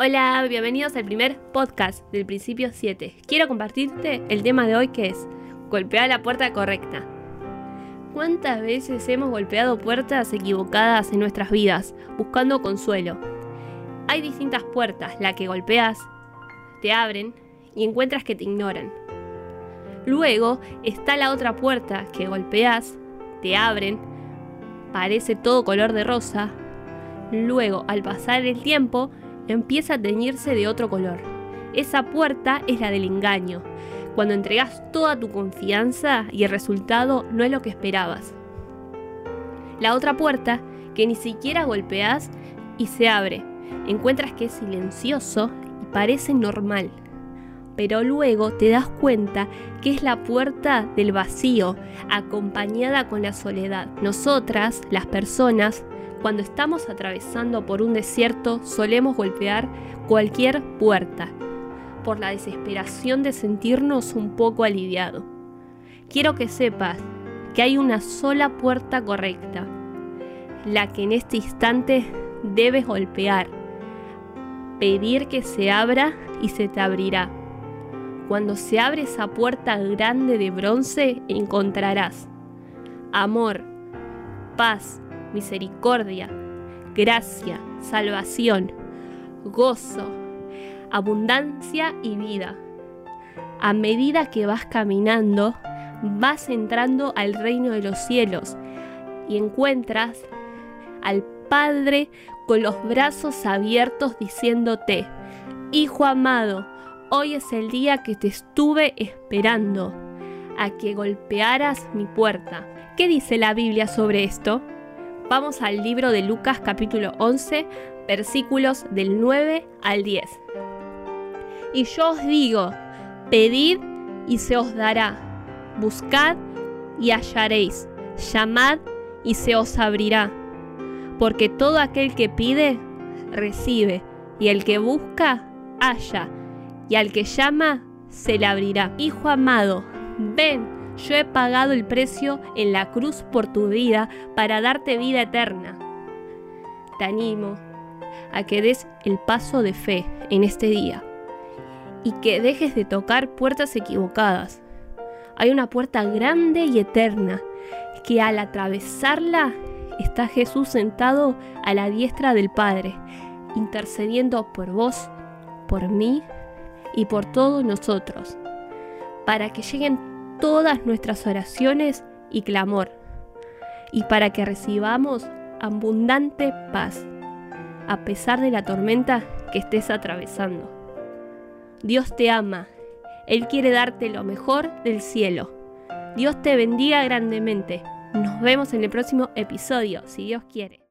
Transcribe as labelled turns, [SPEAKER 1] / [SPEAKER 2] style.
[SPEAKER 1] Hola, bienvenidos al primer podcast del principio 7. Quiero compartirte el tema de hoy que es golpear la puerta correcta. ¿Cuántas veces hemos golpeado puertas equivocadas en nuestras vidas buscando consuelo? Hay distintas puertas, la que golpeas, te abren y encuentras que te ignoran. Luego está la otra puerta que golpeas, te abren, parece todo color de rosa. Luego, al pasar el tiempo, empieza a teñirse de otro color. Esa puerta es la del engaño, cuando entregas toda tu confianza y el resultado no es lo que esperabas. La otra puerta, que ni siquiera golpeas y se abre, encuentras que es silencioso y parece normal. Pero luego te das cuenta que es la puerta del vacío, acompañada con la soledad. Nosotras, las personas, cuando estamos atravesando por un desierto solemos golpear cualquier puerta, por la desesperación de sentirnos un poco aliviados. Quiero que sepas que hay una sola puerta correcta, la que en este instante debes golpear, pedir que se abra y se te abrirá. Cuando se abre esa puerta grande de bronce encontrarás amor, paz, misericordia, gracia, salvación, gozo, abundancia y vida. A medida que vas caminando, vas entrando al reino de los cielos y encuentras al Padre con los brazos abiertos diciéndote, Hijo amado, hoy es el día que te estuve esperando, a que golpearas mi puerta. ¿Qué dice la Biblia sobre esto? Vamos al libro de Lucas capítulo 11, versículos del 9 al 10. Y yo os digo, pedid y se os dará, buscad y hallaréis, llamad y se os abrirá. Porque todo aquel que pide, recibe, y el que busca, halla, y al que llama, se le abrirá. Hijo amado, ven yo he pagado el precio en la cruz por tu vida para darte vida eterna. Te animo a que des el paso de fe en este día y que dejes de tocar puertas equivocadas. Hay una puerta grande y eterna que al atravesarla está Jesús sentado a la diestra del Padre, intercediendo por vos, por mí y por todos nosotros, para que lleguen todas nuestras oraciones y clamor, y para que recibamos abundante paz, a pesar de la tormenta que estés atravesando. Dios te ama, Él quiere darte lo mejor del cielo. Dios te bendiga grandemente. Nos vemos en el próximo episodio, si Dios quiere.